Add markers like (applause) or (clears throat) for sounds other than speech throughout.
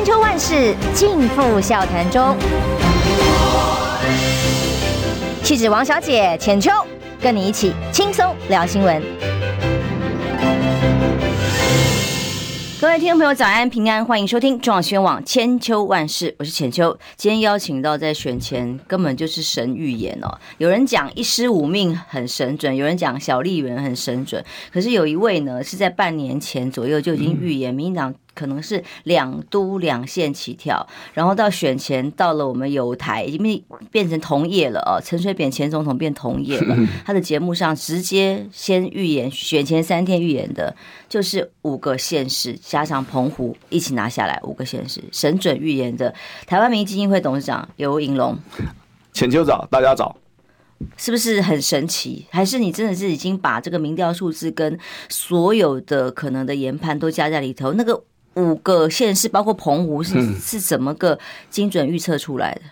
千秋万世尽付笑谈中。气质王小姐浅秋，跟你一起轻松聊新闻。各位听众朋友，早安平安，欢迎收听中广新闻网千秋万世，我是浅秋。今天邀请到在选前根本就是神预言哦，有人讲一尸五命很神准，有人讲小丽媛很神准，可是有一位呢是在半年前左右就已经预言民进党。可能是两都两县起跳，然后到选前到了我们有台，因为变成同业了哦。(laughs) 陈水扁前总统变同业了，(laughs) 他的节目上直接先预言选前三天预言的，就是五个县市加上澎湖一起拿下来，五个县市神准预言的。台湾民意基金会董事长游盈龙，浅秋早，大家早，是不是很神奇？还是你真的是已经把这个民调数字跟所有的可能的研判都加在里头？那个。五个县市包括澎湖是是怎么个精准预测出来的？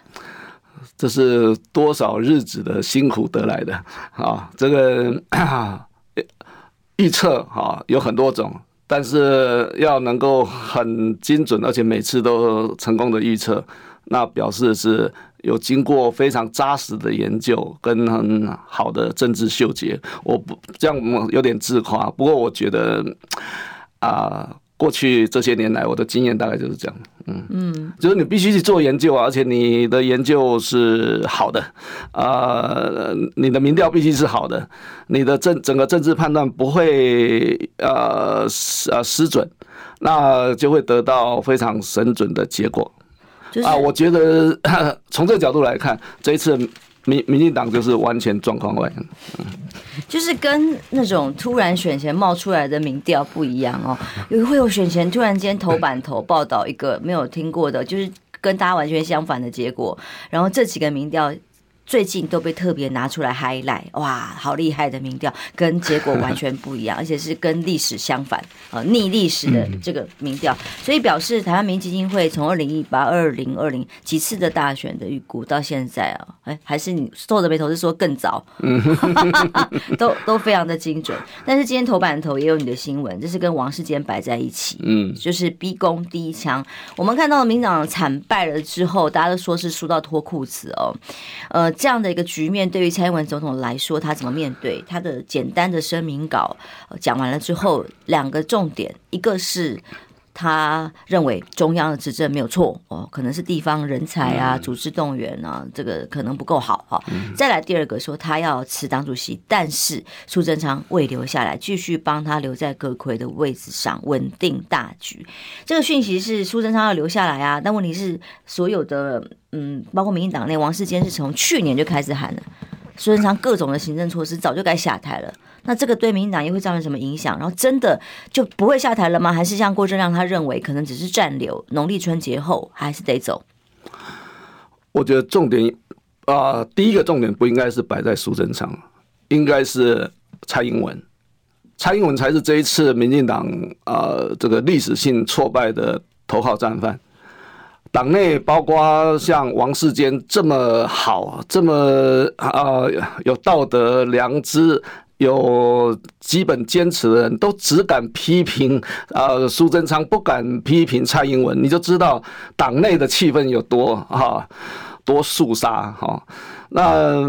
这是多少日子的辛苦得来的啊！这个 (coughs) 预测哈有很多种，但是要能够很精准，而且每次都成功的预测，那表示是有经过非常扎实的研究跟很好的政治嗅觉。我不这样有点自夸，不过我觉得啊。过去这些年来，我的经验大概就是这样，嗯嗯，就是你必须去做研究啊，而且你的研究是好的，呃，你的民调必须是好的，你的政整个政治判断不会呃失呃失准，那就会得到非常神准的结果。啊，我觉得 (coughs) 从这个角度来看，这一次。民民进党就是完全状况外，就是跟那种突然选前冒出来的民调不一样哦，有会有选前突然间头版头报道一个没有听过的，就是跟大家完全相反的结果，然后这几个民调。最近都被特别拿出来 highlight，哇，好厉害的民调，跟结果 (laughs) 完全不一样，而且是跟历史相反，呃，逆历史的这个民调，所以表示台湾民意基金会从二零一八、二零二零几次的大选的预估到现在啊，哎，还是你皱着眉头是说更早，(laughs) 都都非常的精准。但是今天头版头也有你的新闻，这是跟王世坚摆在一起，嗯，就是逼宫第一枪。我们看到民进党惨败了之后，大家都说是输到脱裤子哦，呃。这样的一个局面，对于蔡英文总统来说，他怎么面对？他的简单的声明稿讲完了之后，两个重点，一个是。他认为中央的执政没有错哦，可能是地方人才啊、组织动员啊，这个可能不够好哈。再来第二个说他要辞党主席，但是苏贞昌未留下来，继续帮他留在阁揆的位置上稳定大局。这个讯息是苏贞昌要留下来啊，但问题是所有的嗯，包括民进党内王世坚是从去年就开始喊了，苏贞昌各种的行政措施早就该下台了。那这个对民进党又会造成什么影响？然后真的就不会下台了吗？还是像郭正亮他认为，可能只是暂留，农历春节后还是得走？我觉得重点啊、第一个重点不应该是摆在苏贞昌，应该是蔡英文。蔡英文才是这一次民进党啊这个历史性挫败的头号战犯。党内包括像王世坚这么好、这么啊、有道德良知。有基本坚持的人都只敢批评呃苏贞昌，不敢批评蔡英文，你就知道党内的气氛有多哈多肃杀哈。那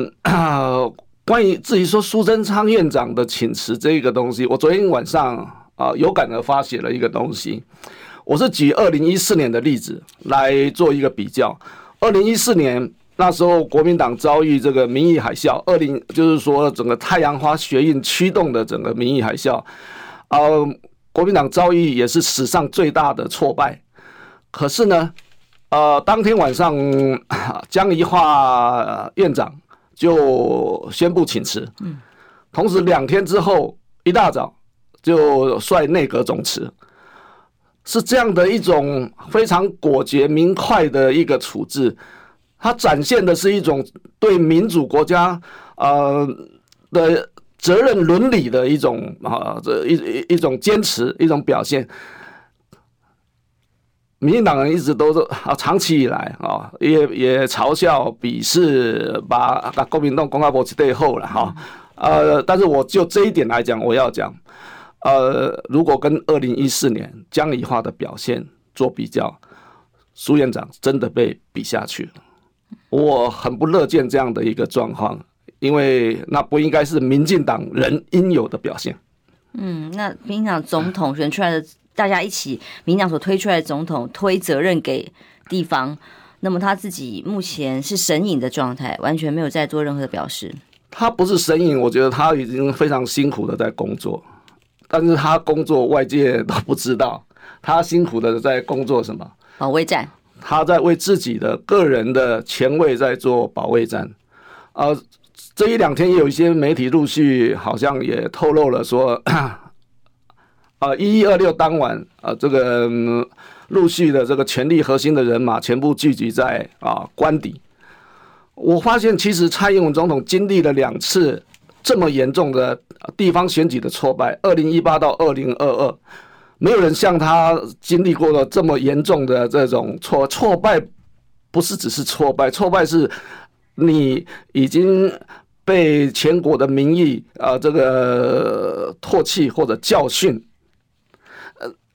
关于至于说苏贞昌院长的请辞这个东西，我昨天晚上啊有感而发写了一个东西，我是举二零一四年的例子来做一个比较，二零一四年。那时候国民党遭遇这个民意海啸，二零就是说整个太阳花学运驱动的整个民意海啸，呃，国民党遭遇也是史上最大的挫败。可是呢，呃，当天晚上 (coughs) 江宜桦院长就宣布请辞，同时两天之后一大早就率内阁总辞，是这样的一种非常果决明快的一个处置。它展现的是一种对民主国家呃的责任伦理的一种啊，这一一一种坚持，一种表现。民进党人一直都是啊，长期以来啊，也也嘲笑、鄙视，把把国民党公开国旗背后了哈。呃，但是我就这一点来讲，我要讲，呃，如果跟二零一四年江宜桦的表现做比较。苏院长真的被比下去了。我很不乐见这样的一个状况，因为那不应该是民进党人应有的表现。嗯，那民进党总统选出来的，大家一起，民进党所推出来的总统推责任给地方，那么他自己目前是神隐的状态，完全没有在做任何的表示。他不是神隐，我觉得他已经非常辛苦的在工作，但是他工作外界都不知道，(laughs) 他辛苦的在工作什么？保卫战。他在为自己的个人的前卫在做保卫战。呃，这一两天也有一些媒体陆续好像也透露了说，啊，(coughs) 一一二六当晚，啊，这个陆续的这个权力核心的人马全部聚集在啊官邸。我发现，其实蔡英文总统经历了两次这么严重的地方选举的挫败，二零一八到二零二二，没有人像他经历过了这么严重的这种挫挫败，不是只是挫败，挫败是你已经被全国的民意啊这个唾弃或者教训。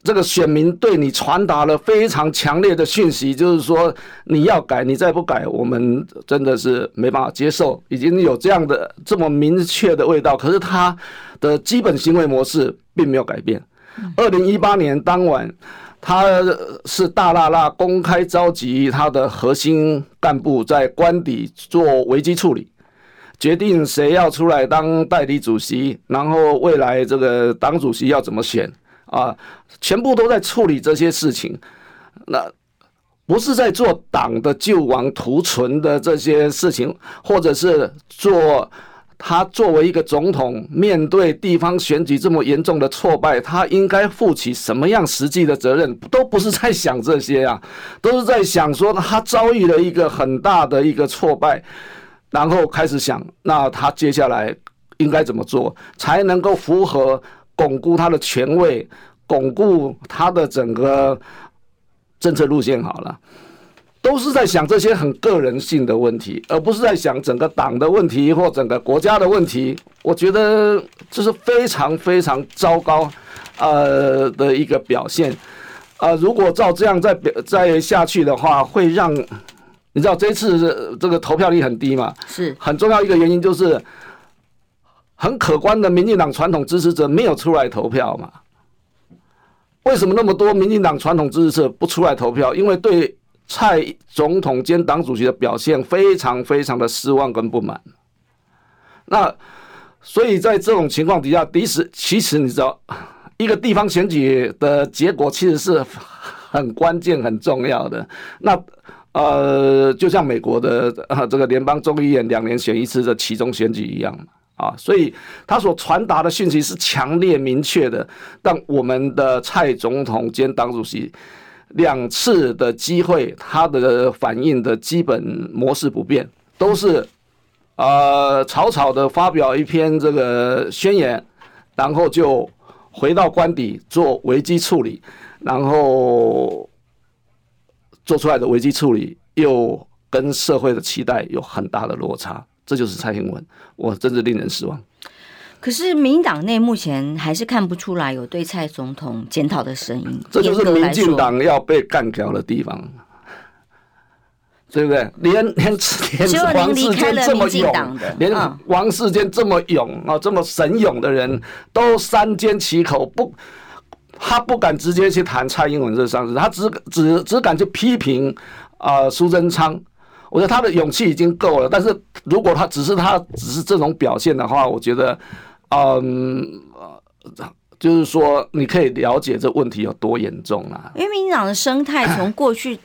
这个选民对你传达了非常强烈的讯息，就是说你要改，你再不改，我们真的是没办法接受。已经有这样的这么明确的味道，可是他的基本行为模式并没有改变。二零一八年当晚，他是大剌剌公开召集他的核心干部在官邸做危机处理，决定谁要出来当代理主席，然后未来这个党主席要怎么选。啊，全部都在处理这些事情，那不是在做党的救亡图存的这些事情，或者是做他作为一个总统，面对地方选举这么严重的挫败，他应该负起什么样实际的责任？都不是在想这些啊，都是在想说他遭遇了一个很大的一个挫败，然后开始想，那他接下来应该怎么做才能够符合？巩固他的权位，巩固他的整个政策路线，好了，都是在想这些很个人性的问题，而不是在想整个党的问题或整个国家的问题。我觉得这是非常非常糟糕，呃的一个表现。啊、呃，如果照这样再表再下去的话，会让你知道这次这个投票率很低嘛？是很重要一个原因就是。很可观的，民进党传统支持者没有出来投票嘛？为什么那么多民进党传统支持者不出来投票？因为对蔡总统兼党主席的表现非常非常的失望跟不满。那所以在这种情况底下，其实其实你知道，一个地方选举的结果其实是很关键很重要的。那呃，就像美国的啊这个联邦众议院两年选一次的其中选举一样。啊，所以他所传达的讯息是强烈明确的，但我们的蔡总统兼党主席两次的机会，他的反应的基本模式不变，都是呃草草的发表一篇这个宣言，然后就回到官邸做危机处理，然后做出来的危机处理又跟社会的期待有很大的落差。这就是蔡英文，我真是令人失望。可是民进党内目前还是看不出来有对蔡总统检讨的声音。这就是民进党要被干掉的地方，对不对？连连 (laughs) 连王世坚这么勇，连王世坚这么勇啊，这么神勇的人都三缄其口，不，他不敢直接去谈蔡英文这上司，他只只只敢去批评啊苏贞昌。我觉得他的勇气已经够了，但是如果他只是他只是这种表现的话，我觉得，嗯，就是说你可以了解这问题有多严重啊。因为民进党的生态从过去。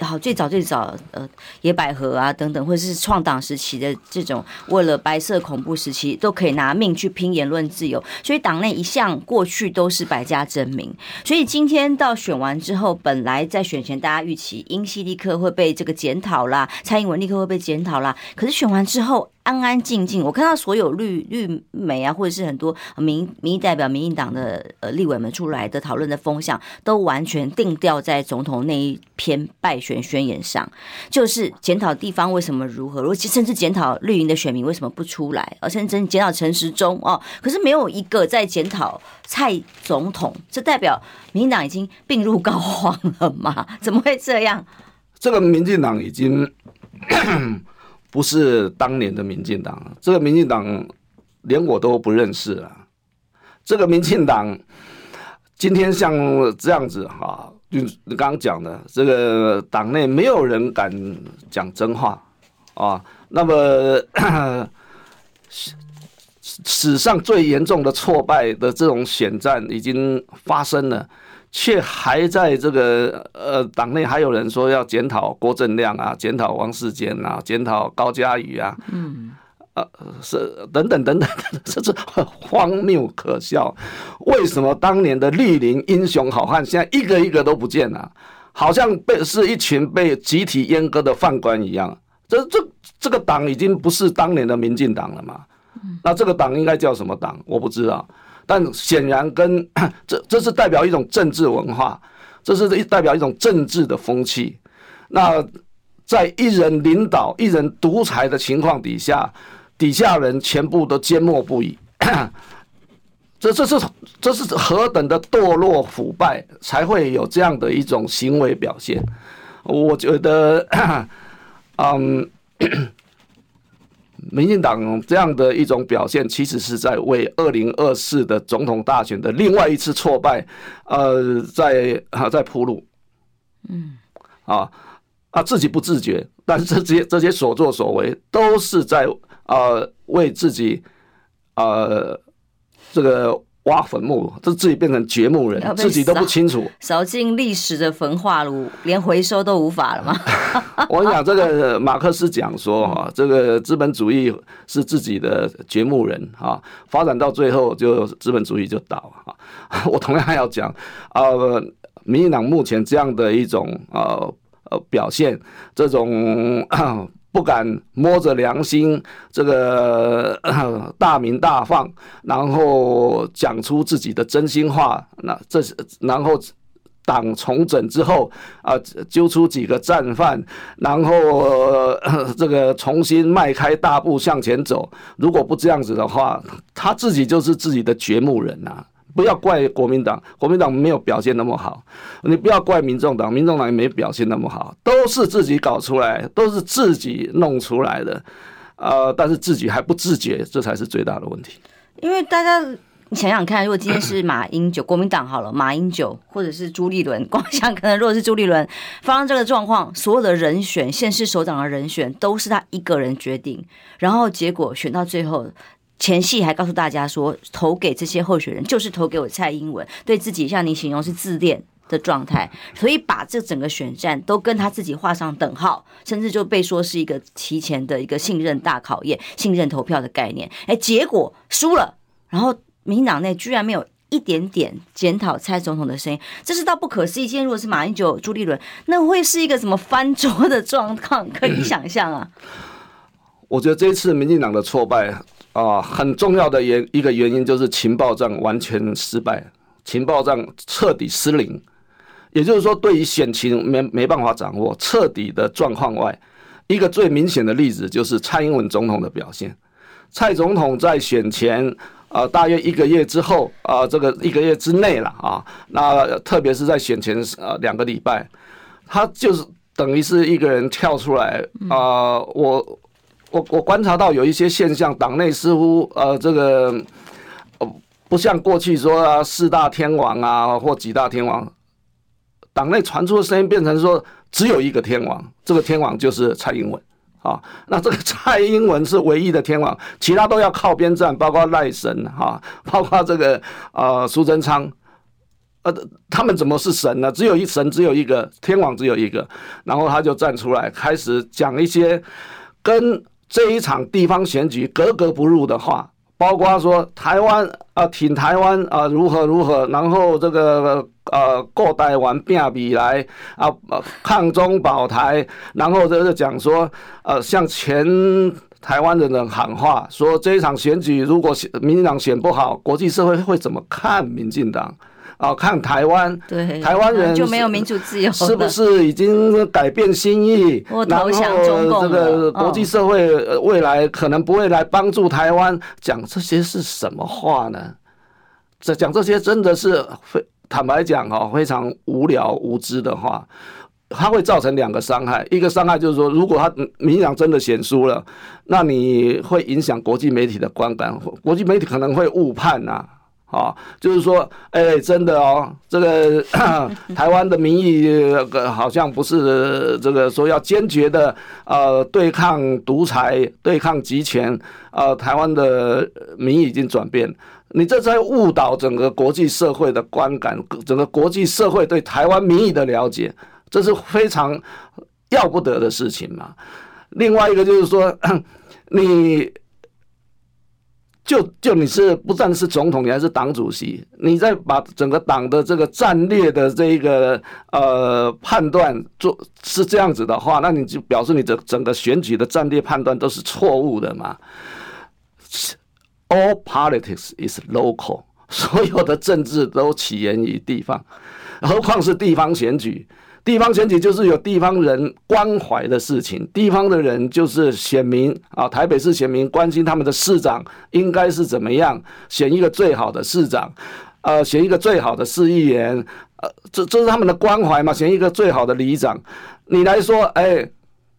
好，最早最早，呃，野百合啊等等，或者是创党时期的这种，为了白色恐怖时期，都可以拿命去拼言论自由，所以党内一向过去都是百家争鸣。所以今天到选完之后，本来在选前大家预期英系立刻会被这个检讨啦，蔡英文立刻会被检讨啦，可是选完之后。安安静静，我看到所有绿绿媒啊，或者是很多民民意代表、民进党的呃立委们出来的讨论的风向，都完全定调在总统那一篇败选宣言上，就是检讨地方为什么如何，如甚至检讨绿营的选民为什么不出来，而甚至检讨陈时中哦，可是没有一个在检讨蔡总统，这代表民进党已经病入膏肓了吗？怎么会这样？这个民进党已经不是当年的民进党，这个民进党连我都不认识了。这个民进党今天像这样子哈，就你刚刚讲的，这个党内没有人敢讲真话啊。那么 (coughs) 史上最严重的挫败的这种选战已经发生了。却还在这个呃党内还有人说要检讨郭正亮啊，检讨王世坚啊，检讨高嘉瑜啊，嗯，呃是等等等等，(laughs) 这是很荒谬可笑。为什么当年的绿林英雄好汉现在一个一个都不见了？好像被是一群被集体阉割的犯官一样。这这这个党已经不是当年的民进党了嘛？那这个党应该叫什么党？我不知道。但显然跟 (coughs) 这这是代表一种政治文化，这是代表一种政治的风气。那在一人领导、一人独裁的情况底下，底下人全部都缄默不语。(coughs) 这这是这是何等的堕落腐败，才会有这样的一种行为表现？我觉得，嗯。民进党这样的一种表现，其实是在为二零二四的总统大选的另外一次挫败，呃，在啊在铺路，嗯，啊啊自己不自觉，但是这些这些所作所为都是在呃为自己呃这个。挖坟墓，这自己变成掘墓人，自己都不清楚。扫进历史的焚化炉，连回收都无法了吗？(laughs) 我跟你讲，这个马克思讲说哈，这个资本主义是自己的掘墓人啊，发展到最后就资本主义就倒啊。(laughs) 我同样要讲，呃，民进党目前这样的一种呃呃表现，这种。不敢摸着良心，这个 (coughs) 大鸣大放，然后讲出自己的真心话。那这是然后党重整之后啊，揪出几个战犯，然后 (coughs) 这个重新迈开大步向前走。如果不这样子的话，他自己就是自己的掘墓人呐、啊。不要怪国民党，国民党没有表现那么好。你不要怪民众党，民众党也没表现那么好，都是自己搞出来，都是自己弄出来的。呃，但是自己还不自觉，这才是最大的问题。因为大家你想想看，如果今天是马英九，(laughs) 国民党好了，马英九或者是朱立伦，光想可能如果是朱立伦发生这个状况，所有的人选，县市首长的人选都是他一个人决定，然后结果选到最后。前戏还告诉大家说，投给这些候选人就是投给我蔡英文，对自己像你形容是自恋的状态，所以把这整个选战都跟他自己画上等号，甚至就被说是一个提前的一个信任大考验、信任投票的概念。哎，结果输了，然后民进党内居然没有一点点检讨蔡总统的声音，这是倒不可思议。今天如果是马英九、朱立伦，那会是一个什么翻桌的状况？可以想象啊。我觉得这一次民进党的挫败。啊，很重要的原一个原因就是情报战完全失败，情报战彻底失灵，也就是说，对于选情没没办法掌握，彻底的状况外，一个最明显的例子就是蔡英文总统的表现。蔡总统在选前啊，大约一个月之后啊，这个一个月之内了啊，那特别是在选前啊两个礼拜，他就是等于是一个人跳出来啊，我。我我观察到有一些现象，党内似乎呃这个不像过去说啊四大天王啊或几大天王，党内传出的声音变成说只有一个天王，这个天王就是蔡英文啊。那这个 (laughs) 蔡英文是唯一的天王，其他都要靠边站，包括赖神哈，包括这个呃苏贞昌，呃他们怎么是神呢？只有一神，只有一个天王，只有一个。然后他就站出来开始讲一些跟。这一场地方选举格格不入的话，包括说台湾啊挺台湾啊如何如何，然后这个呃过台湾变比来啊抗中保台，然后就讲说呃向全台湾的人喊话，说这一场选举如果民进党选不好，国际社会会怎么看民进党？啊，看台湾，对，台湾人就没有民主自由，是不是已经改变心意？然后这个国际社会未来可能不会来帮助台湾，讲这些是什么话呢？这讲这些真的是非坦白讲啊，非常无聊无知的话。它会造成两个伤害，一个伤害就是说，如果他民进党真的选输了，那你会影响国际媒体的观感，国际媒体可能会误判呐，啊，啊就是说，哎、真的哦，这个 (coughs) 台湾的民意好像不是这个说要坚决的呃对抗独裁、对抗集权，呃，台湾的民意已经转变，你这在误导整个国际社会的观感，整个国际社会对台湾民意的了解。这是非常要不得的事情嘛。另外一个就是说，(coughs) 你就就你是不但是总统，你还是党主席，你在把整个党的这个战略的这一个呃判断做是这样子的话，那你就表示你的整个选举的战略判断都是错误的嘛。All politics is local，所有的政治都起源于地方，何况是地方选举。地方选举就是有地方人关怀的事情，地方的人就是选民啊，台北市选民关心他们的市长应该是怎么样选一个最好的市长，呃，选一个最好的市议员，呃，这这是他们的关怀嘛，选一个最好的里长。你来说，哎，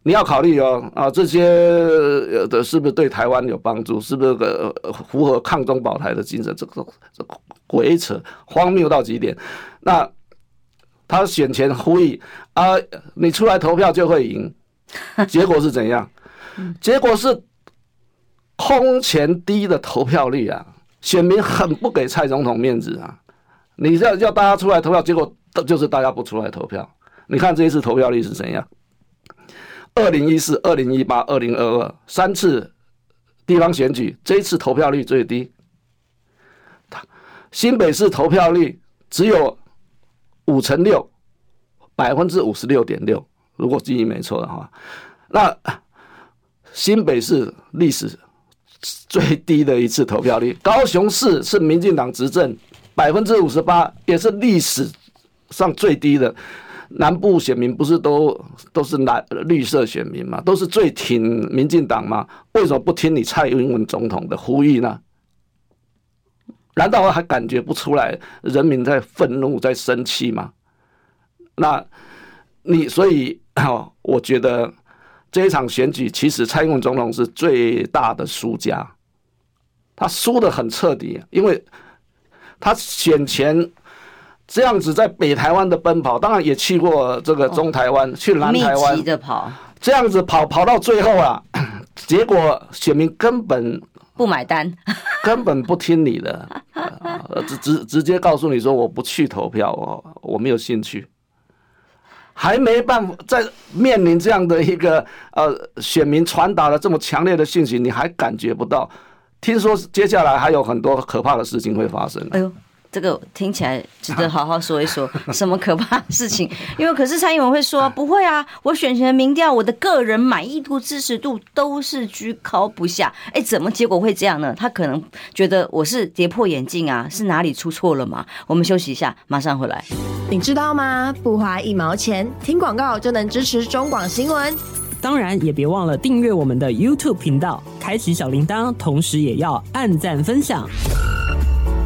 你要考虑哦，啊，这些的是不是对台湾有帮助？是不是个符合抗中保台的精神？这个这个鬼扯，荒谬到极点。那。他选前呼吁啊，你出来投票就会赢，(laughs) 结果是怎样？结果是空前低的投票率啊！选民很不给蔡总统面子啊！你要叫大家出来投票，结果就是大家不出来投票。你看这一次投票率是怎样？二零一四、二零一八、二零二二三次地方选举，这一次投票率最低。新北市投票率只有。五乘六，百分之五十六点六，如果记忆没错的话，那新北市历史最低的一次投票率，高雄市是民进党执政，百分之五十八，也是历史上最低的。南部选民不是都都是蓝绿色选民吗？都是最挺民进党吗？为什么不听你蔡英文总统的呼吁呢？难道还感觉不出来人民在愤怒、在生气吗？那，你所以，我觉得这一场选举，其实蔡英文总统是最大的输家，他输的很彻底，因为他选前这样子在北台湾的奔跑，当然也去过这个中台湾，去南台湾的跑，这样子跑跑到最后啊，(coughs) 结果选民根本。不买单，根本不听你的，(laughs) 直直直接告诉你说我不去投票，我我没有兴趣，还没办法在面临这样的一个呃选民传达了这么强烈的信息，你还感觉不到？听说接下来还有很多可怕的事情会发生。哎呦。这个听起来值得好好说一说，(laughs) 什么可怕的事情？因为可是蔡英文会说不会啊，我选前民调，我的个人满意度、支持度都是居高不下。哎，怎么结果会这样呢？他可能觉得我是跌破眼镜啊，是哪里出错了吗？我们休息一下，马上回来。你知道吗？不花一毛钱，听广告就能支持中广新闻。当然也别忘了订阅我们的 YouTube 频道，开启小铃铛，同时也要按赞分享。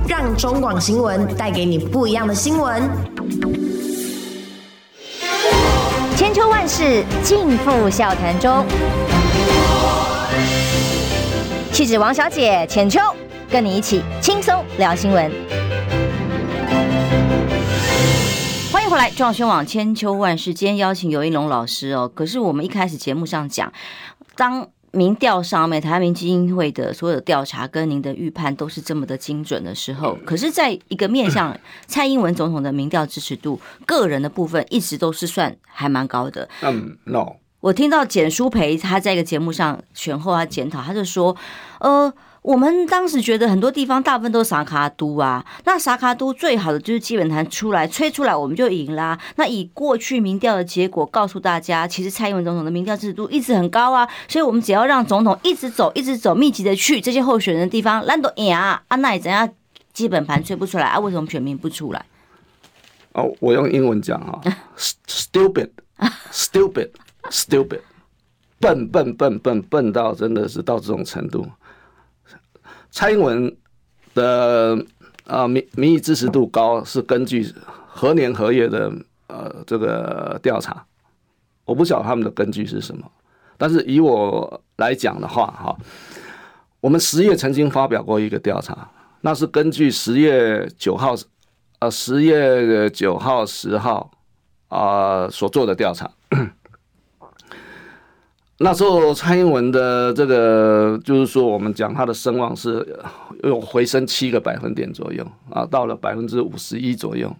让中广新闻带给你不一样的新闻。千秋万世尽付笑谈中。气质王小姐浅秋，跟你一起轻松聊新闻。欢迎回来，中广新闻网千秋万世，今天邀请游一龙老师哦。可是我们一开始节目上讲，当。民调上面，台湾民基金会的所有的调查跟您的预判都是这么的精准的时候，可是，在一个面向 (coughs) 蔡英文总统的民调支持度，个人的部分一直都是算还蛮高的。嗯，no，我听到简书培他在一个节目上选后他检讨，他就说，呃。我们当时觉得很多地方大部分都是撒卡都啊，那撒卡都最好的就是基本盘出来吹出来我们就赢啦。那以过去民调的结果告诉大家，其实蔡英文总统的民调支持度一直很高啊，所以我们只要让总统一直走，一直走，密集的去这些候选人的地方，烂都赢啊。啊，那怎样基本盘吹不出来啊？为什么选民不出来？哦，我用英文讲哈，stupid，stupid，stupid，笨笨笨笨笨到真的是到这种程度。蔡英文的啊民民意支持度高，是根据何年何月的呃这个调查我不晓得他们的根据是什么。但是以我来讲的话，哈，我们十月曾经发表过一个调查，那是根据十月九号，呃，十月九号、十号啊所做的调查。那时候蔡英文的这个，就是说我们讲他的声望是有回升七个百分点左右啊，到了百分之五十一左右。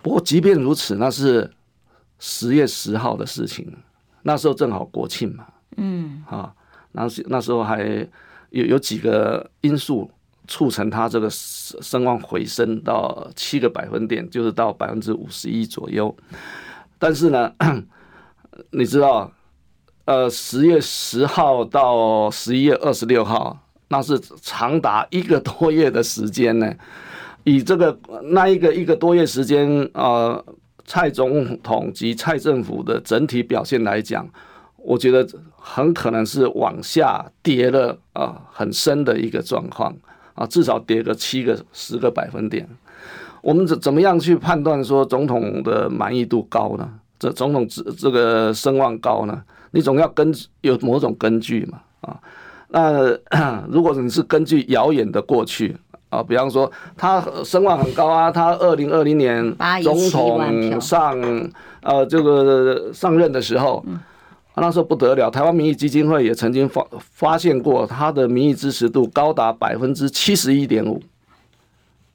不过即便如此，那是十月十号的事情，那时候正好国庆嘛，嗯，啊，那时那时候还有有几个因素促成他这个声望回升到七个百分点，就是到百分之五十一左右。但是呢，(clears throat) 你知道？呃，十月十号到十一月二十六号，那是长达一个多月的时间呢。以这个那一个一个多月时间，呃，蔡总统及蔡政府的整体表现来讲，我觉得很可能是往下跌了啊，很深的一个状况啊，至少跌个七个十个百分点。我们怎怎么样去判断说总统的满意度高呢？这总统这这个声望高呢？你总要根有某种根据嘛啊？那 (coughs) 如果你是根据遥远的过去啊，比方说他声望很高啊，他二零二零年总统上呃这个上任的时候，那时候不得了，台湾民意基金会也曾经发发现过他的民意支持度高达百分之七十一点五，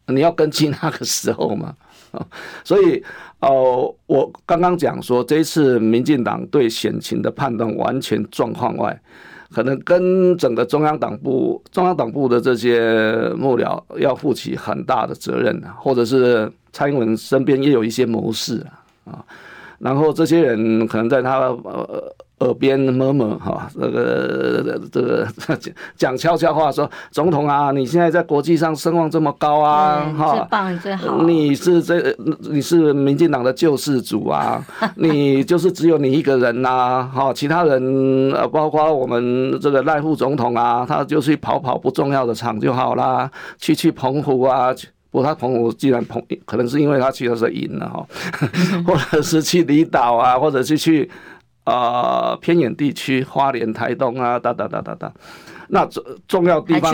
你要根据那个时候嘛啊，所以。哦，我刚刚讲说，这一次民进党对选情的判断完全状况外，可能跟整个中央党部、中央党部的这些幕僚要负起很大的责任啊，或者是蔡英文身边也有一些谋士啊，然后这些人可能在他呃。耳边摸摸哈，这个这个讲悄悄话说，总统啊，你现在在国际上声望这么高啊，哈，最棒最好，你是这你是民进党的救世主啊，(laughs) 你就是只有你一个人呐，哈，其他人呃，包括我们这个赖副总统啊，他就去跑跑不重要的场就好啦，去去澎湖啊，不过他澎湖既然澎，可能是因为他去的时候赢了哈，(laughs) (laughs) 或者是去离岛啊，或者是去。啊、呃，偏远地区，花莲、台东啊，哒哒哒哒哒，那重重要地方，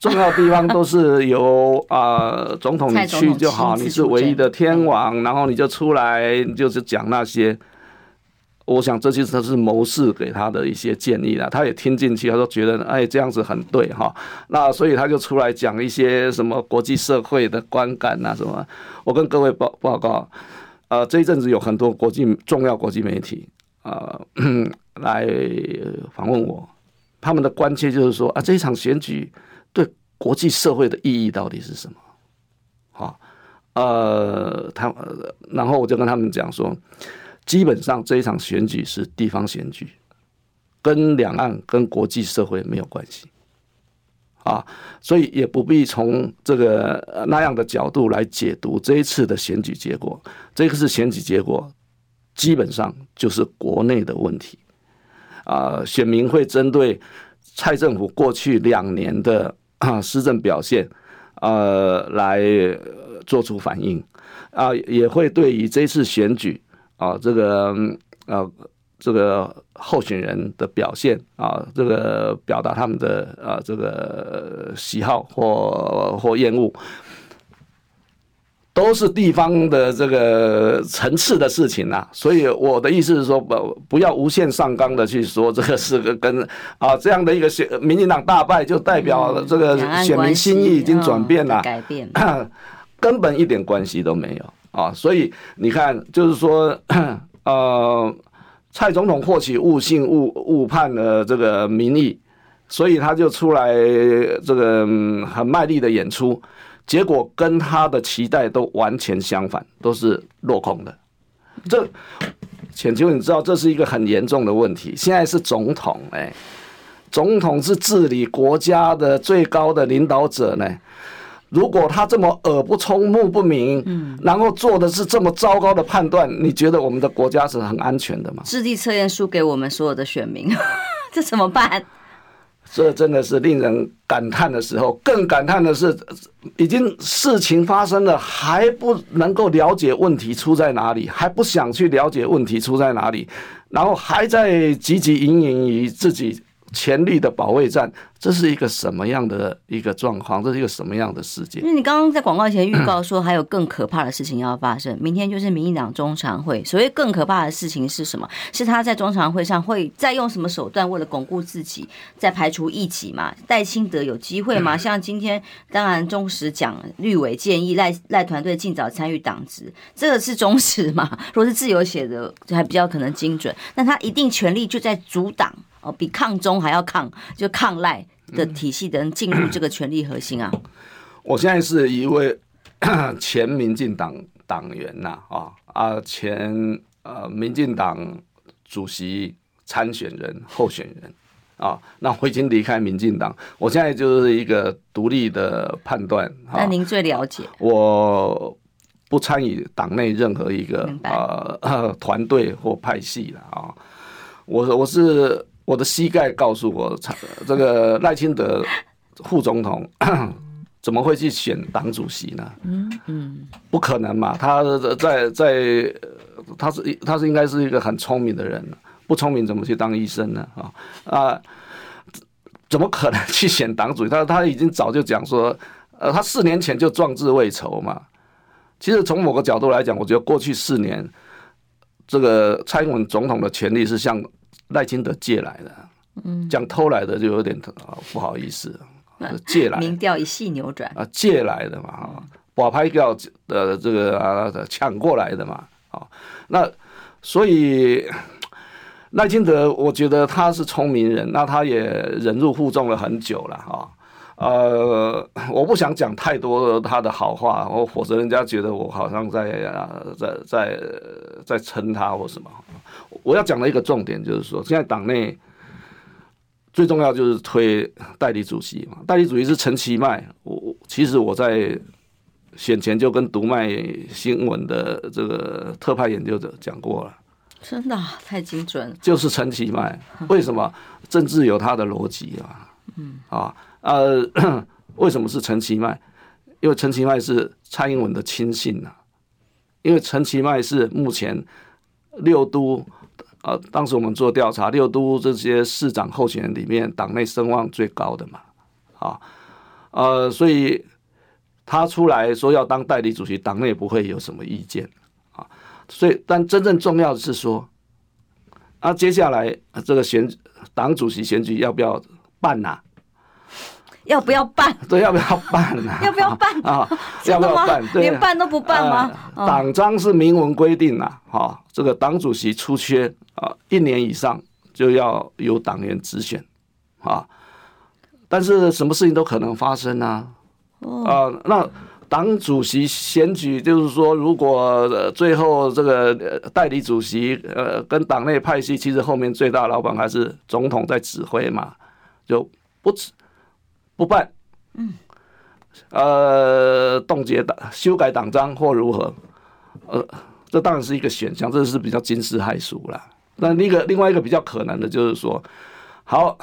重要地方都是由啊、呃、总统你去就好，你是唯一的天王，然后你就出来就是讲那些，我想这些都是谋士给他的一些建议了，他也听进去，他说觉得哎这样子很对哈，那所以他就出来讲一些什么国际社会的观感啊什么，我跟各位报报告，呃这一阵子有很多国际重要国际媒体。啊、呃，来访问我，他们的关切就是说啊，这一场选举对国际社会的意义到底是什么？好，呃，他，然后我就跟他们讲说，基本上这一场选举是地方选举，跟两岸、跟国际社会没有关系，啊，所以也不必从这个那样的角度来解读这一次的选举结果，这个是选举结果。基本上就是国内的问题，啊，选民会针对蔡政府过去两年的啊施政表现，呃，来做出反应，啊，也会对于这次选举啊，这个呃，这个候选人的表现啊，这个表达他们的啊这个喜好或或厌恶。都是地方的这个层次的事情啊，所以我的意思是说，不不要无限上纲的去说这个是个跟 (laughs) 啊这样的一个选民进党大败就代表这个选民心意已经转变了，改变，(coughs) 根本一点关系都没有啊。所以你看，就是说，(coughs) 呃，蔡总统或许误信误误判了这个民意，所以他就出来这个很卖力的演出。结果跟他的期待都完全相反，都是落空的。这浅秋，你知道这是一个很严重的问题。现在是总统哎，总统是治理国家的最高的领导者呢。如果他这么耳不聪目不明，嗯，然后做的是这么糟糕的判断，你觉得我们的国家是很安全的吗？智力测验输给我们所有的选民，(laughs) 这怎么办？这真的是令人感叹的时候。更感叹的是，已经事情发生了，还不能够了解问题出在哪里，还不想去了解问题出在哪里，然后还在汲汲营营于自己。权力的保卫战，这是一个什么样的一个状况？这是一个什么样的世界？因为你刚刚在广告前预告说，还有更可怕的事情要发生。明天就是民进党中常会，所谓更可怕的事情是什么？是他在中常会上会再用什么手段，为了巩固自己，再排除异己嘛？戴清德有机会吗？(clears throat) 像今天，当然中时讲绿委建议赖赖团队尽早参与党职，这个是中时嘛？(laughs) 如果是自由写的，还比较可能精准。那他一定全力就在阻挡。哦，比抗中还要抗，就抗赖的体系的人进入这个权力核心啊！(coughs) 我现在是一位 (coughs) 前民进党党员呐，啊啊，前呃民进党主席参选人候选人啊，那我已经离开民进党，我现在就是一个独立的判断。那您最了解？我不参与党内任何一个呃 (coughs) 团队或派系了啊，我我是。我的膝盖告诉我，这个赖清德副总统 (coughs) 怎么会去选党主席呢？嗯嗯，不可能嘛！他在在，他是他是应该是一个很聪明的人，不聪明怎么去当医生呢？啊啊，怎么可能去选党主席？他他已经早就讲说，呃，他四年前就壮志未酬嘛。其实从某个角度来讲，我觉得过去四年，这个蔡英文总统的权力是向。赖清德借来的，嗯，讲偷来的就有点不好意思，借来。民调一系扭转。啊，借来的嘛，把拍票的这个啊抢过来的嘛，啊，那所以赖清德，我觉得他是聪明人，那他也忍辱负重了很久了哈，呃，我不想讲太多他的好话，我否则人家觉得我好像在啊在在在撑他或什么。我要讲的一个重点就是说，现在党内最重要就是推代理主席嘛。代理主席是陈其迈，我其实我在选前就跟读卖新闻的这个特派研究者讲过了。真的太精准，就是陈其迈。为什么政治有他的逻辑啊？嗯啊呃，(coughs) 为什么是陈其迈？因为陈其迈是蔡英文的亲信呐。因为陈其迈是目前六都。啊，当时我们做调查，六都这些市长候选人里面，党内声望最高的嘛，啊，呃，所以他出来说要当代理主席，党内不会有什么意见啊。所以，但真正重要的是说，啊，接下来这个选党主席选举要不要办呐、啊？要不要办？(laughs) 对，要不要办呢？(laughs) 要不要办啊？(laughs) 要不要办？对，连办都不办吗？党章是明文规定呐，哈，这个党主席出缺啊，一年以上就要由党员直选啊。但是什么事情都可能发生啊。啊，那党主席选举就是说，如果最后这个代理主席呃跟党内派系，其实后面最大老板还是总统在指挥嘛，就不。不办，嗯，呃，冻结党、修改党章或如何，呃，这当然是一个选项，这是比较惊世骇俗了。那另一个另外一个比较可能的就是说，好，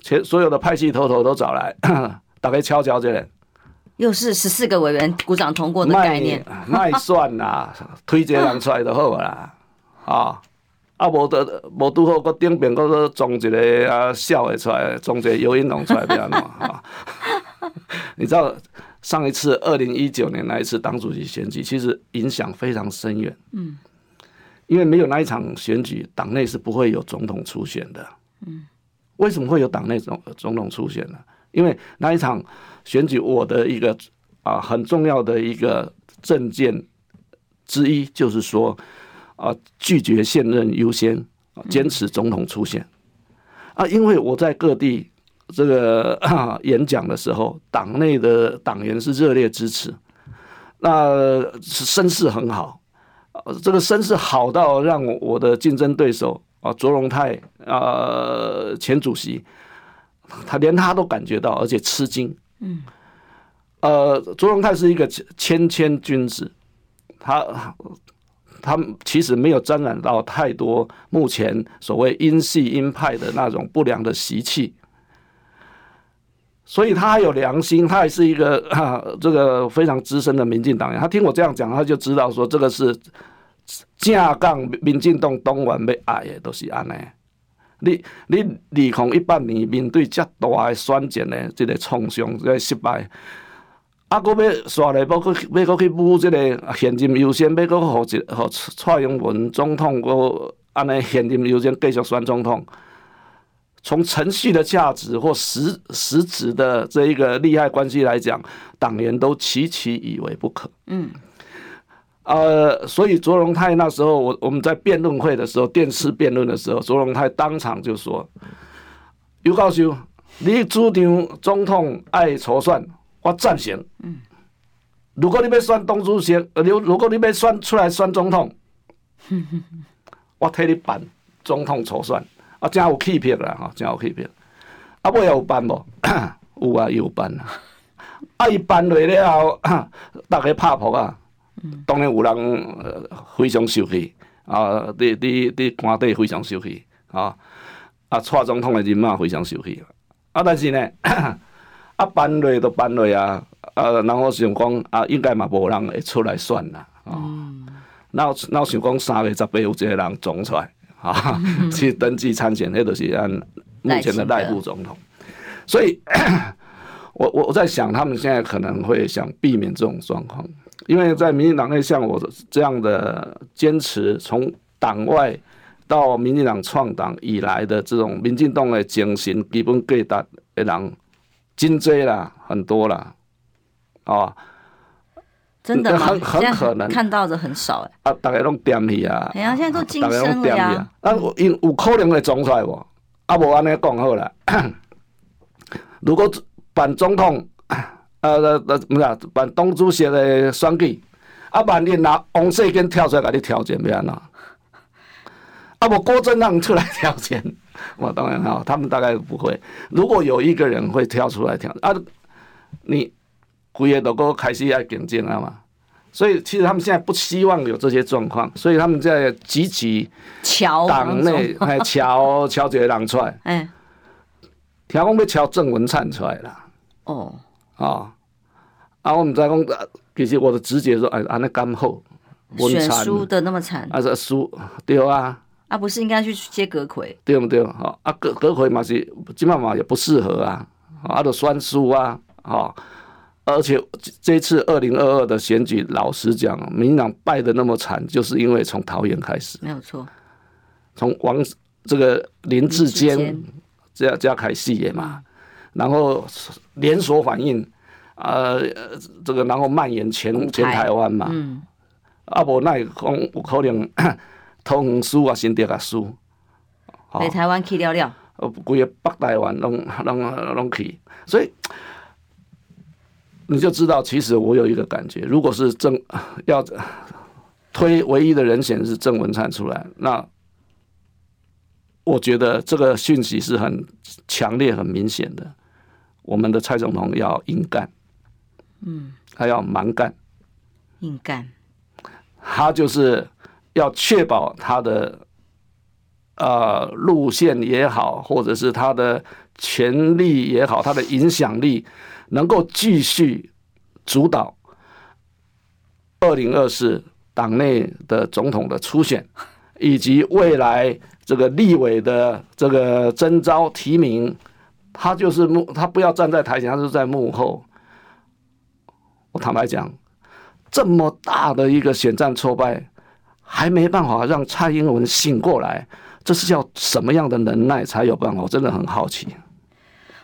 全所有的派系头头都找来，大概敲敲这人，又是十四个委员鼓掌通过的概念，卖算啦，(laughs) 推荐人出来就好啦，啊。啊，无得无拄好，搁顶边搁装一个啊，笑的出来，装一个游泳龙出来，不要弄啊！(laughs) (laughs) 你知道上一次二零一九年那一次党主席选举，其实影响非常深远。嗯，因为没有那一场选举，党内是不会有总统出选的。嗯，为什么会有党内总总统初选呢？因为那一场选举，我的一个啊很重要的一个政见之一，就是说。啊，拒绝现任优先，坚持总统出选。啊，因为我在各地这个、啊、演讲的时候，党内的党员是热烈支持，那声势很好。这个声势好到让我的竞争对手啊，卓荣泰啊，前主席，他连他都感觉到，而且吃惊。嗯。呃，卓荣泰是一个谦谦君子，他。他其实没有沾染到太多目前所谓阴系阴派的那种不良的习气，所以他还有良心，他还是一个啊，这个非常资深的民进党员。他听我这样讲，他就知道说这个是架杠民进党党员要爱的，都是安尼。你你二零一八年面对这大的选战的这个创伤、这个失败，啊，搁要刷来，要佫要佫去补这个现任优先，要搁互一互蔡英文总统搁安尼现任优先继续选总统。从程序的价值或实实质的这一个利害关系来讲，党员都期期以为不可。嗯，呃，所以卓荣泰那时候，我我们在辩论会的时候，电视辩论的时候，卓荣泰当场就说：“尤教授，你主张总统爱筹算，我赞成。嗯，如果你要选党主席，如如果你要选出来选总统，(laughs) 我替你办总统筹算。”啊，真有气魄啦，吼，真有气魄。啊，尾也有办无？(coughs) 有啊，有办啊。啊，伊办落了后，(coughs) 大家拍扑啊。当然有人非常生气啊，伫伫伫官邸非常生气啊。啊，蔡总统的人马非常生气。啊，但是呢，啊办落就办落啊。啊，然后想讲啊，应该嘛无人会出来选啦。哦，那那想讲三月十八有一个人总出来。啊，(laughs) 去登记参选，那都是按目前的赖副总统。所以，(coughs) 我我我在想，他们现在可能会想避免这种状况，因为在民进党内像我这样的坚持，从党外到民进党创党以来的这种民进党的精神基本给达的人，真多啦，很多啦，哦。真的很很可能看到的很少哎。啊，大家拢点去啊。哎呀，现在都晋升了呀。啊，因有可能会装出来无？啊，无安尼讲好了。(coughs) 如果办总统，呃呃呃，不是办党主席的选举，啊，万一拿王世坚跳出来给你挑战，要安怎？啊，无郭正亮出来挑战，我当然好，他们大概不会。如果有一个人会跳出来跳啊，你。规个都够开始要竞争了嘛，所以其实他们现在不希望有这些状况，所以他们在积极桥党内还乔乔这个人出来，哎，听讲要乔郑文灿出来了，哦，啊，啊，我们在讲，其实我的直觉说，哎，安那刚好，选输的那么惨，啊，是输对啊，啊，不是应该去接阁揆，对不对？哈，啊，阁阁揆嘛是基本上也不适合啊，啊，都酸输啊，哈。而且这次二零二二的选举，老实讲，民进党败的那么惨，就是因为从桃园开始，没有错。从王这个林志坚这样这样开戏也嘛，然后连锁反应，呃，这个然后蔓延全全台湾嘛，嗯，啊不，那讲有可能通输啊，新店啊输，北台湾去了了，呃，规个北台湾拢拢拢去，所以。你就知道，其实我有一个感觉，如果是郑要推唯一的人选是郑文灿出来，那我觉得这个讯息是很强烈、很明显的。我们的蔡总统要硬干，嗯，他要蛮干，硬干，他就是要确保他的呃路线也好，或者是他的权力也好，他的影响力。能够继续主导二零二四党内的总统的初选，以及未来这个立委的这个征召提名，他就是幕，他不要站在台前，他是在幕后。我坦白讲，这么大的一个选战挫败，还没办法让蔡英文醒过来，这是叫什么样的能耐才有办法？我真的很好奇。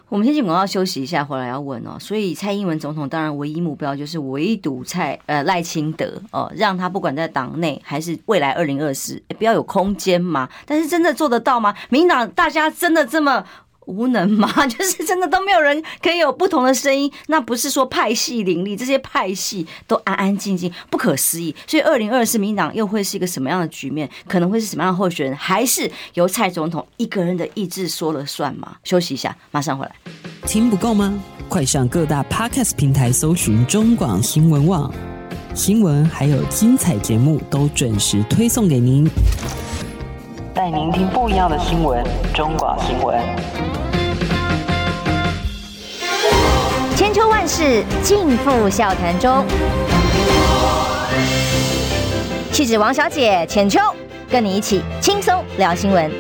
我们先进广告休息一下，回来要问哦。所以蔡英文总统当然唯一目标就是围堵蔡呃赖清德哦，让他不管在党内还是未来二零二四，不要有空间嘛。但是真的做得到吗？民党大家真的这么？无能吗？(laughs) 就是真的都没有人可以有不同的声音，那不是说派系林立，这些派系都安安静静，不可思议。所以，二零二四民党又会是一个什么样的局面？可能会是什么样的候选人？还是由蔡总统一个人的意志说了算吗？休息一下，马上回来。听不够吗？快上各大 Podcast 平台搜寻中广新闻网新闻，还有精彩节目都准时推送给您。带您听不一样的新闻，中广新闻。千秋万世尽付笑谈中。气质王小姐浅秋，跟你一起轻松聊新闻。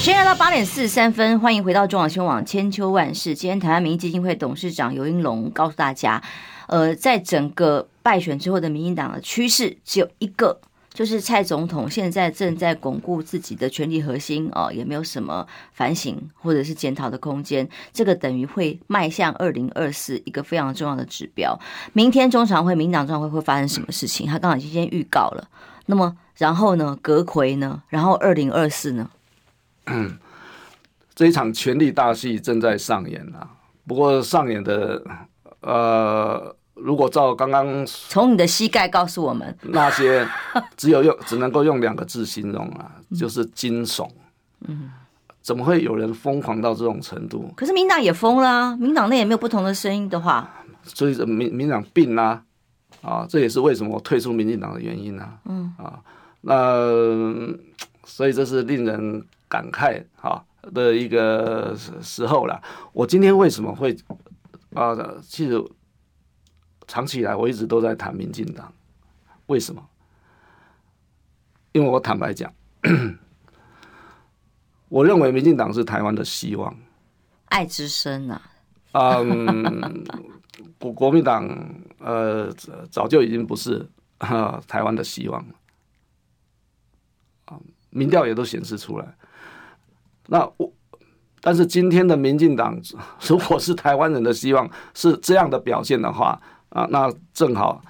现在到八点四十三分，欢迎回到中广新闻网千秋万世。今天台湾民意基金会董事长尤英龙告诉大家，呃，在整个败选之后的民进党的趋势只有一个。就是蔡总统现在正在巩固自己的权力核心哦，也没有什么反省或者是检讨的空间。这个等于会迈向二零二四一个非常重要的指标。明天中常会，民党中常会会发生什么事情？他刚刚已经先预告了。那么然后呢？阁揆呢？然后二零二四呢？嗯，这一场权力大戏正在上演啊。不过上演的呃。如果照刚刚从你的膝盖告诉我们那些，只有用只能够用两个字形容啊，就是惊悚。嗯，怎么会有人疯狂到这种程度？可是民党也疯了啊，民党内也没有不同的声音的话，所以民民党病啦，啊，这也是为什么我退出民进党的原因啊。嗯啊，那所以这是令人感慨哈的一个时候了。我今天为什么会啊？其实。长期以来，我一直都在谈民进党，为什么？因为我坦白讲，(clears throat) 我认为民进党是台湾的希望，爱之深啊。嗯，国国民党呃早就已经不是台湾的希望了，啊，民调也都显示出来。那我，但是今天的民进党，如果是台湾人的希望，是这样的表现的话。啊，那正好，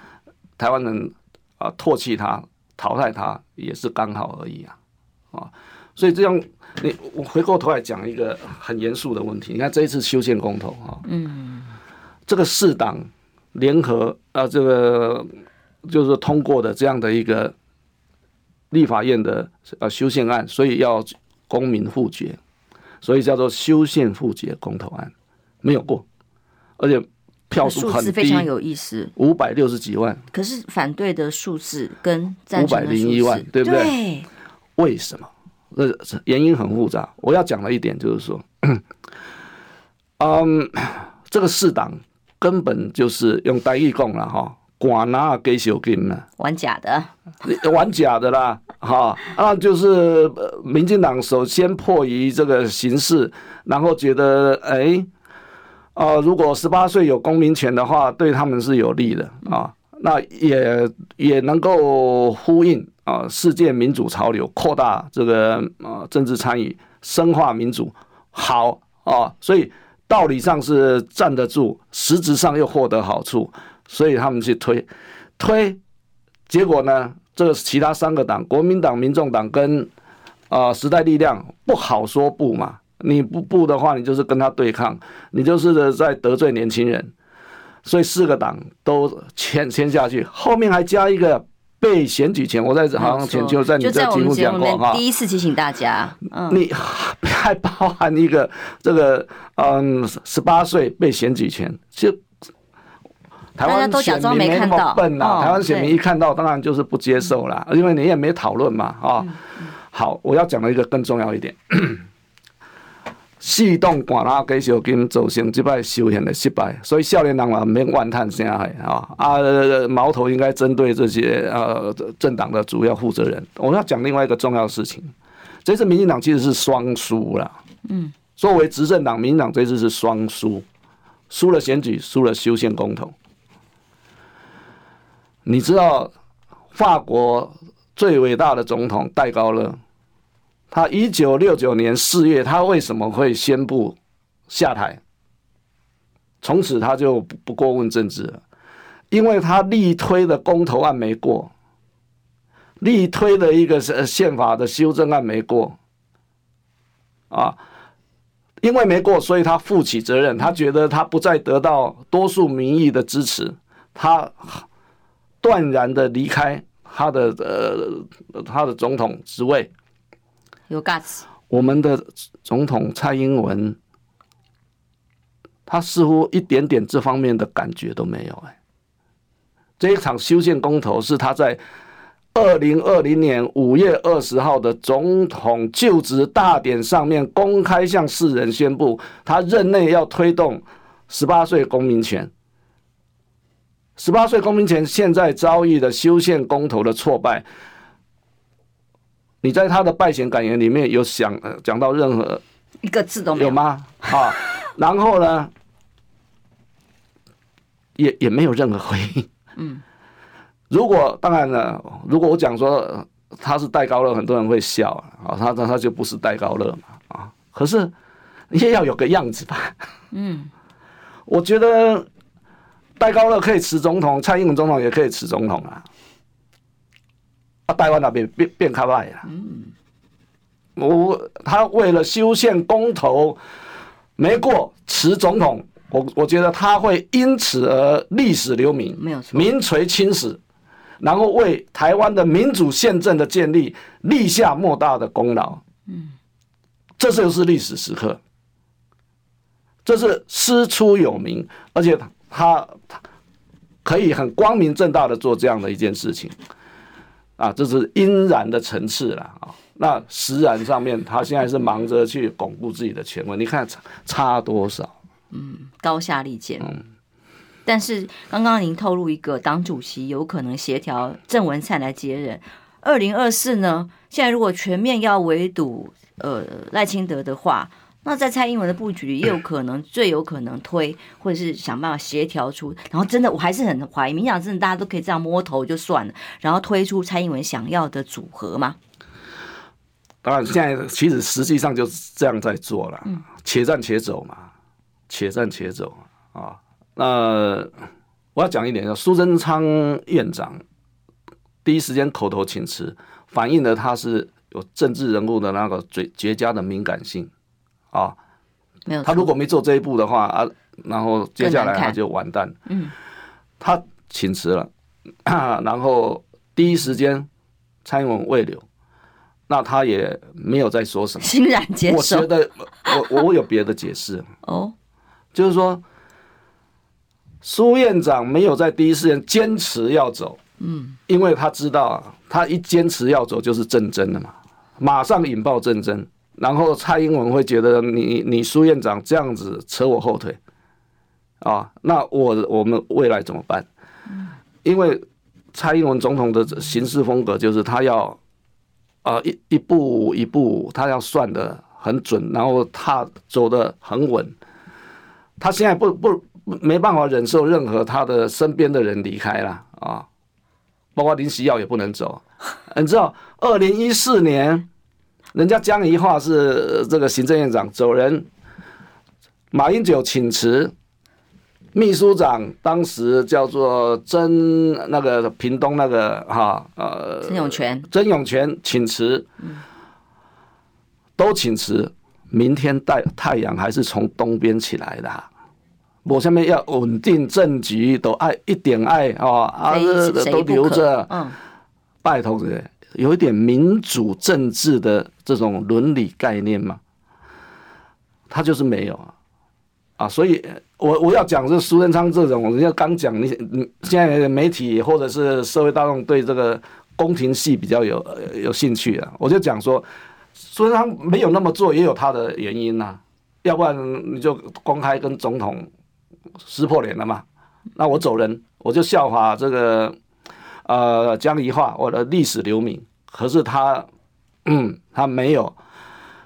台湾人啊唾弃他、淘汰他也是刚好而已啊，啊，所以这样，你我回过头来讲一个很严肃的问题，你看这一次修宪公投啊，嗯，这个四党联合啊，这个就是通过的这样的一个立法院的呃修宪案，所以要公民复决，所以叫做修宪复决公投案，没有过，而且。票数很低，非常有意思，五百六十几万。可是反对的数字跟五百零一万，对不对？对，为什么？那原因很复杂。我要讲的一点就是说，(clears throat) 嗯，这个四党根本就是用台语讲了哈，管拿给小金了，玩假的，玩假的啦，哈，那就是民进党首先迫于这个形势，然后觉得哎。啊、呃，如果十八岁有公民权的话，对他们是有利的啊。那也也能够呼应啊，世界民主潮流，扩大这个啊政治参与，深化民主，好啊。所以道理上是站得住，实质上又获得好处，所以他们去推推，结果呢，这个其他三个党，国民党、民众党跟啊时代力量，不好说不嘛。你不不的话，你就是跟他对抗，你就是在得罪年轻人，所以四个党都签签下去，后面还加一个被选举权。我在好像前就在你这节目讲过哈，第一次提醒大家，嗯、你 (laughs) 还包含一个这个嗯十八岁被选举权，就台湾选民没那么笨呐、啊，台湾选民一看到当然就是不接受了，因为你也没讨论嘛啊。好，我要讲的一个更重要一点。四党赶拉给小金造成即摆修宪的失败，所以少年人嘛免怨叹啥的啊啊，矛头应该针对这些呃政党的主要负责人。我要讲另外一个重要事情，这次民进党其实是双输了。嗯，作为执政党，民进党这次是双输，输了选举，输了修宪公投。你知道法国最伟大的总统戴高乐？他一九六九年四月，他为什么会宣布下台？从此他就不过问政治了，因为他力推的公投案没过，力推的一个是宪法的修正案没过，啊，因为没过，所以他负起责任，他觉得他不再得到多数民意的支持，他断然的离开他的呃他的总统职位。有 guts，我们的总统蔡英文，他似乎一点点这方面的感觉都没有。哎，这一场修宪公投是他在二零二零年五月二十号的总统就职大典上面公开向世人宣布，他任内要推动十八岁公民权。十八岁公民权现在遭遇的修宪公投的挫败，你在他的败选感言里面有想讲到任何一个字都没有，有吗？啊，(laughs) 然后呢，也也没有任何回应。嗯。如果当然了，如果我讲说他是戴高乐，很多人会笑啊，他他他就不是戴高乐嘛啊。可是你也要有个样子吧。嗯，我觉得戴高乐可以辞总统，蔡英文总统也可以辞总统啊。啊，台湾那边变变开外了。嗯，我他为了修宪公投没过辞总统，我我觉得他会因此而历史留名，没有错，名垂青史。然后为台湾的民主宪政的建立立下莫大的功劳，嗯，这就是历史时刻，这是师出有名，而且他他可以很光明正大的做这样的一件事情，啊，这是阴然的层次了啊。那实然上面，他现在是忙着去巩固自己的权威，你看差差多少？嗯，高下立见。嗯。但是刚刚您透露一个党主席有可能协调郑文灿来接任，二零二四呢？现在如果全面要围堵呃赖清德的话，那在蔡英文的布局也有 (clears throat) 可能最有可能推，或者是想办法协调出，然后真的我还是很怀疑，民进党真的大家都可以这样摸头就算了，然后推出蔡英文想要的组合吗？当然，现在其实实际上就是这样在做了，且战且走嘛，且战且走啊。那我要讲一点，苏贞昌院长第一时间口头请辞，反映了他是有政治人物的那个最绝佳的敏感性啊。没有，他如果没做这一步的话啊，然后接下来他就完蛋。嗯，他请辞了，(clears throat) 然后第一时间蔡英文未留，那他也没有再说什么，欣然接受。我觉得我我有别的解释。哦，就是说。苏院长没有在第一时间坚持要走，嗯，因为他知道啊，他一坚持要走就是政争了嘛，马上引爆政争，然后蔡英文会觉得你你苏院长这样子扯我后腿，啊，那我我们未来怎么办？因为蔡英文总统的行事风格就是他要啊一一步一步他要算的很准，然后他走的很稳，他现在不不。没办法忍受任何他的身边的人离开了啊，包括林夕耀也不能走。你知道，二零一四年，人家江宜桦是这个行政院长走人，马英九请辞，秘书长当时叫做曾那个屏东那个哈呃曾永权，曾永权请辞，都请辞，明天带太阳还是从东边起来的。我下面要稳定政局，都爱一点爱啊啊，都留着。嗯，拜托的，有一点民主政治的这种伦理概念嘛，他就是没有啊啊！所以我我要讲这苏贞昌这种，人家刚讲你现在媒体或者是社会大众对这个宫廷戏比较有有兴趣啊，我就讲说苏贞昌没有那么做，也有他的原因呐、要不然你就公开跟总统。撕破脸了嘛？那我走人，我就效法这个呃江宜桦，我的历史留名。可是他，嗯，他没有。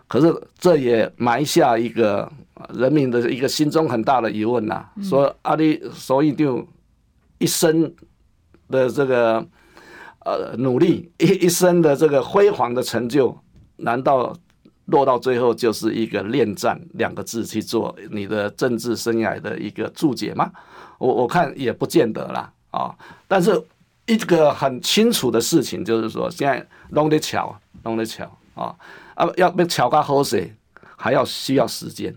可是这也埋下一个人民的一个心中很大的疑问呐、啊。说阿里所以就一生的这个呃努力，一 (laughs) 一生的这个辉煌的成就，难道？落到最后就是一个恋战两个字去做你的政治生涯的一个注解吗？我我看也不见得啦啊。但是一个很清楚的事情就是说，现在弄得巧，弄得巧啊啊，要被巧个好些，还要需要时间，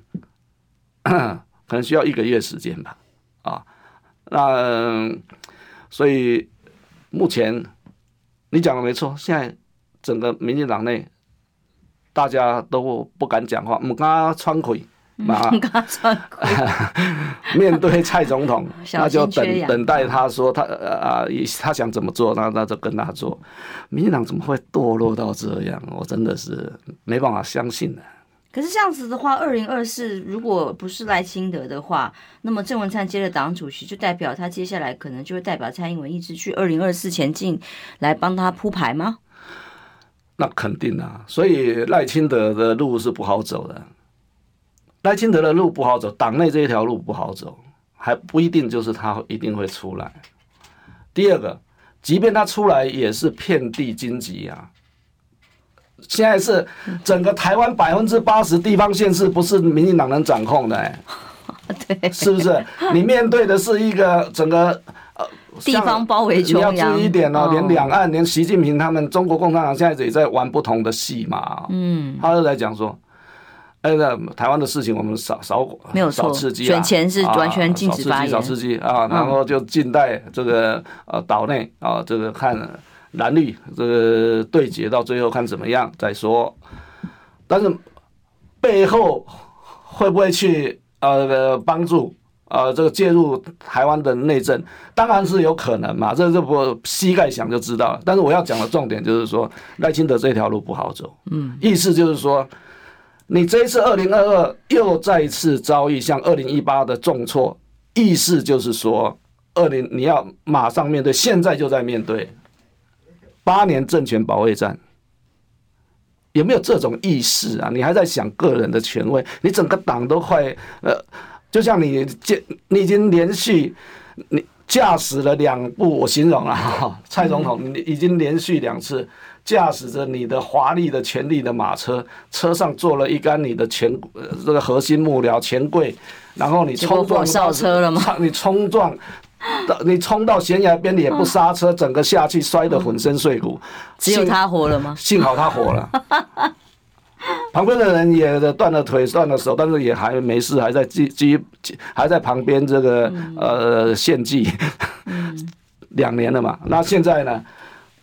(coughs) 可能需要一个月时间吧啊。那所以目前你讲的没错，现在整个民进党内。大家都不敢讲话，唔敢喘气，嘛，(laughs) 面对蔡总统，(laughs) 那就等等待他说他啊，他想怎么做，那那就跟他做。民进党怎么会堕落到这样？我真的是没办法相信的。可是这样子的话，二零二四如果不是赖清德的话，那么郑文灿接了党主席，就代表他接下来可能就会代表蔡英文一直去二零二四前进，来帮他铺排吗？那肯定啊，所以赖清德的路是不好走的。赖清德的路不好走，党内这一条路不好走，还不一定就是他一定会出来。第二个，即便他出来，也是遍地荆棘啊。现在是整个台湾百分之八十地方县市不是民进党能掌控的，欸，(laughs) 对，是不是？你面对的是一个整个呃地方包围。你要注意一点哦，连两岸，连习近平他们中国共产党现在也在玩不同的戏嘛。嗯，他就在讲说。哎，那台湾的事情我们少少没有少刺激啊，选前是完全禁止发言，少刺激啊，然后就静待这个呃岛内啊，这个看蓝绿这个对决到最后看怎么样再说。但是背后会不会去呃帮助呃这个介入台湾的内政，当然是有可能嘛，这这不膝盖想就知道了。但是我要讲的重点就是说，赖清德这条路不好走，嗯，意思就是说。你这一次二零二二又再一次遭遇像二零一八的重挫，意思就是说，二零你要马上面对，现在就在面对八年政权保卫战，有没有这种意识啊？你还在想个人的权威？你整个党都快呃，就像你你已经连续你驾驶了两部，我形容啊，蔡总统你已经连续两次。驾驶着你的华丽的权力的马车，车上坐了一干你的前这个核心幕僚钱柜，然后你冲撞到车了吗？(laughs) 你冲撞到你冲到悬崖边，你也不刹车，整个下去摔得粉身碎骨。(laughs) 只有他活了吗？幸好他活了，(laughs) 旁边的人也断了腿断了手，但是也还没事，还在继继还在旁边这个呃献祭，两年了嘛。那现在呢，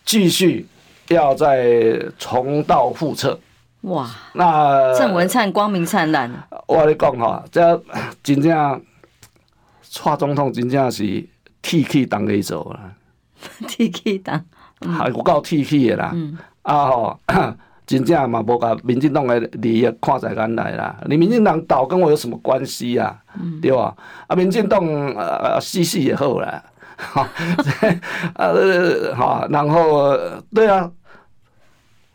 继续。要再重蹈覆辙，哇！那郑文灿光明灿烂。我跟你讲哈，这真正，蔡总统真正是铁齿当给走了，(laughs) 铁齿当，还有够铁气的啦。嗯、啊吼，(coughs) 真正嘛无把民进党的利益看在眼内啦。你民进党倒跟我有什么关系、啊？嗯、对吧？啊，民进党呃死死也好啦。好，(laughs) (laughs) 呃，好，然后对啊。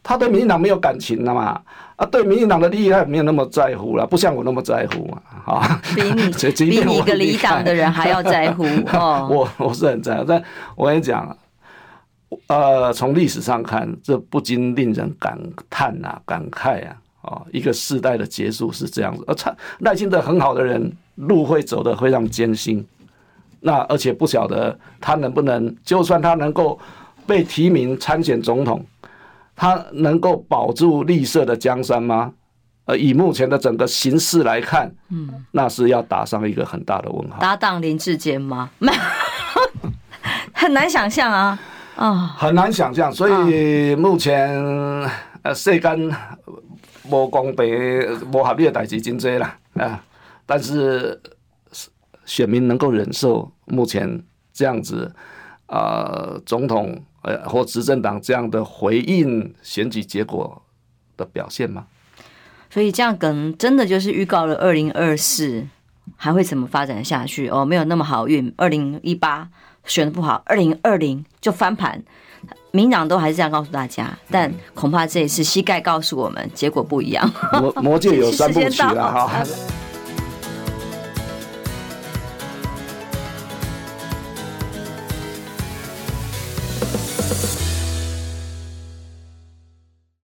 他对民进党没有感情了嘛？啊，对民进党的利益他也没有那么在乎了，不像我那么在乎嘛。啊，比你 (laughs) 比你一个离党的人还要在乎 (laughs) 哦。我我是很在乎，但我跟你讲，呃，从历史上看，这不禁令人感叹啊，感慨啊。哦，一个世代的结束是这样子，而他耐心的很好的人，路会走得非常艰辛。那而且不晓得他能不能，就算他能够被提名参选总统。他能够保住绿色的江山吗？呃，以目前的整个形势来看，嗯，那是要打上一个很大的问号。搭档林志坚吗？没 (laughs) 很难想象啊，啊、哦，很难想象。所以目前呃，世间无公平、无合理的代志真多啦啊，但是选民能够忍受目前这样子啊、呃，总统。呃，或执政党这样的回应选举结果的表现吗？所以这样可能真的就是预告了二零二四还会怎么发展下去哦，没有那么好运。二零一八选的不好，二零二零就翻盘，民党都还是这样告诉大家，但恐怕这一次膝盖告诉我们结果不一样。魔魔界有三部曲 (laughs) 了哈。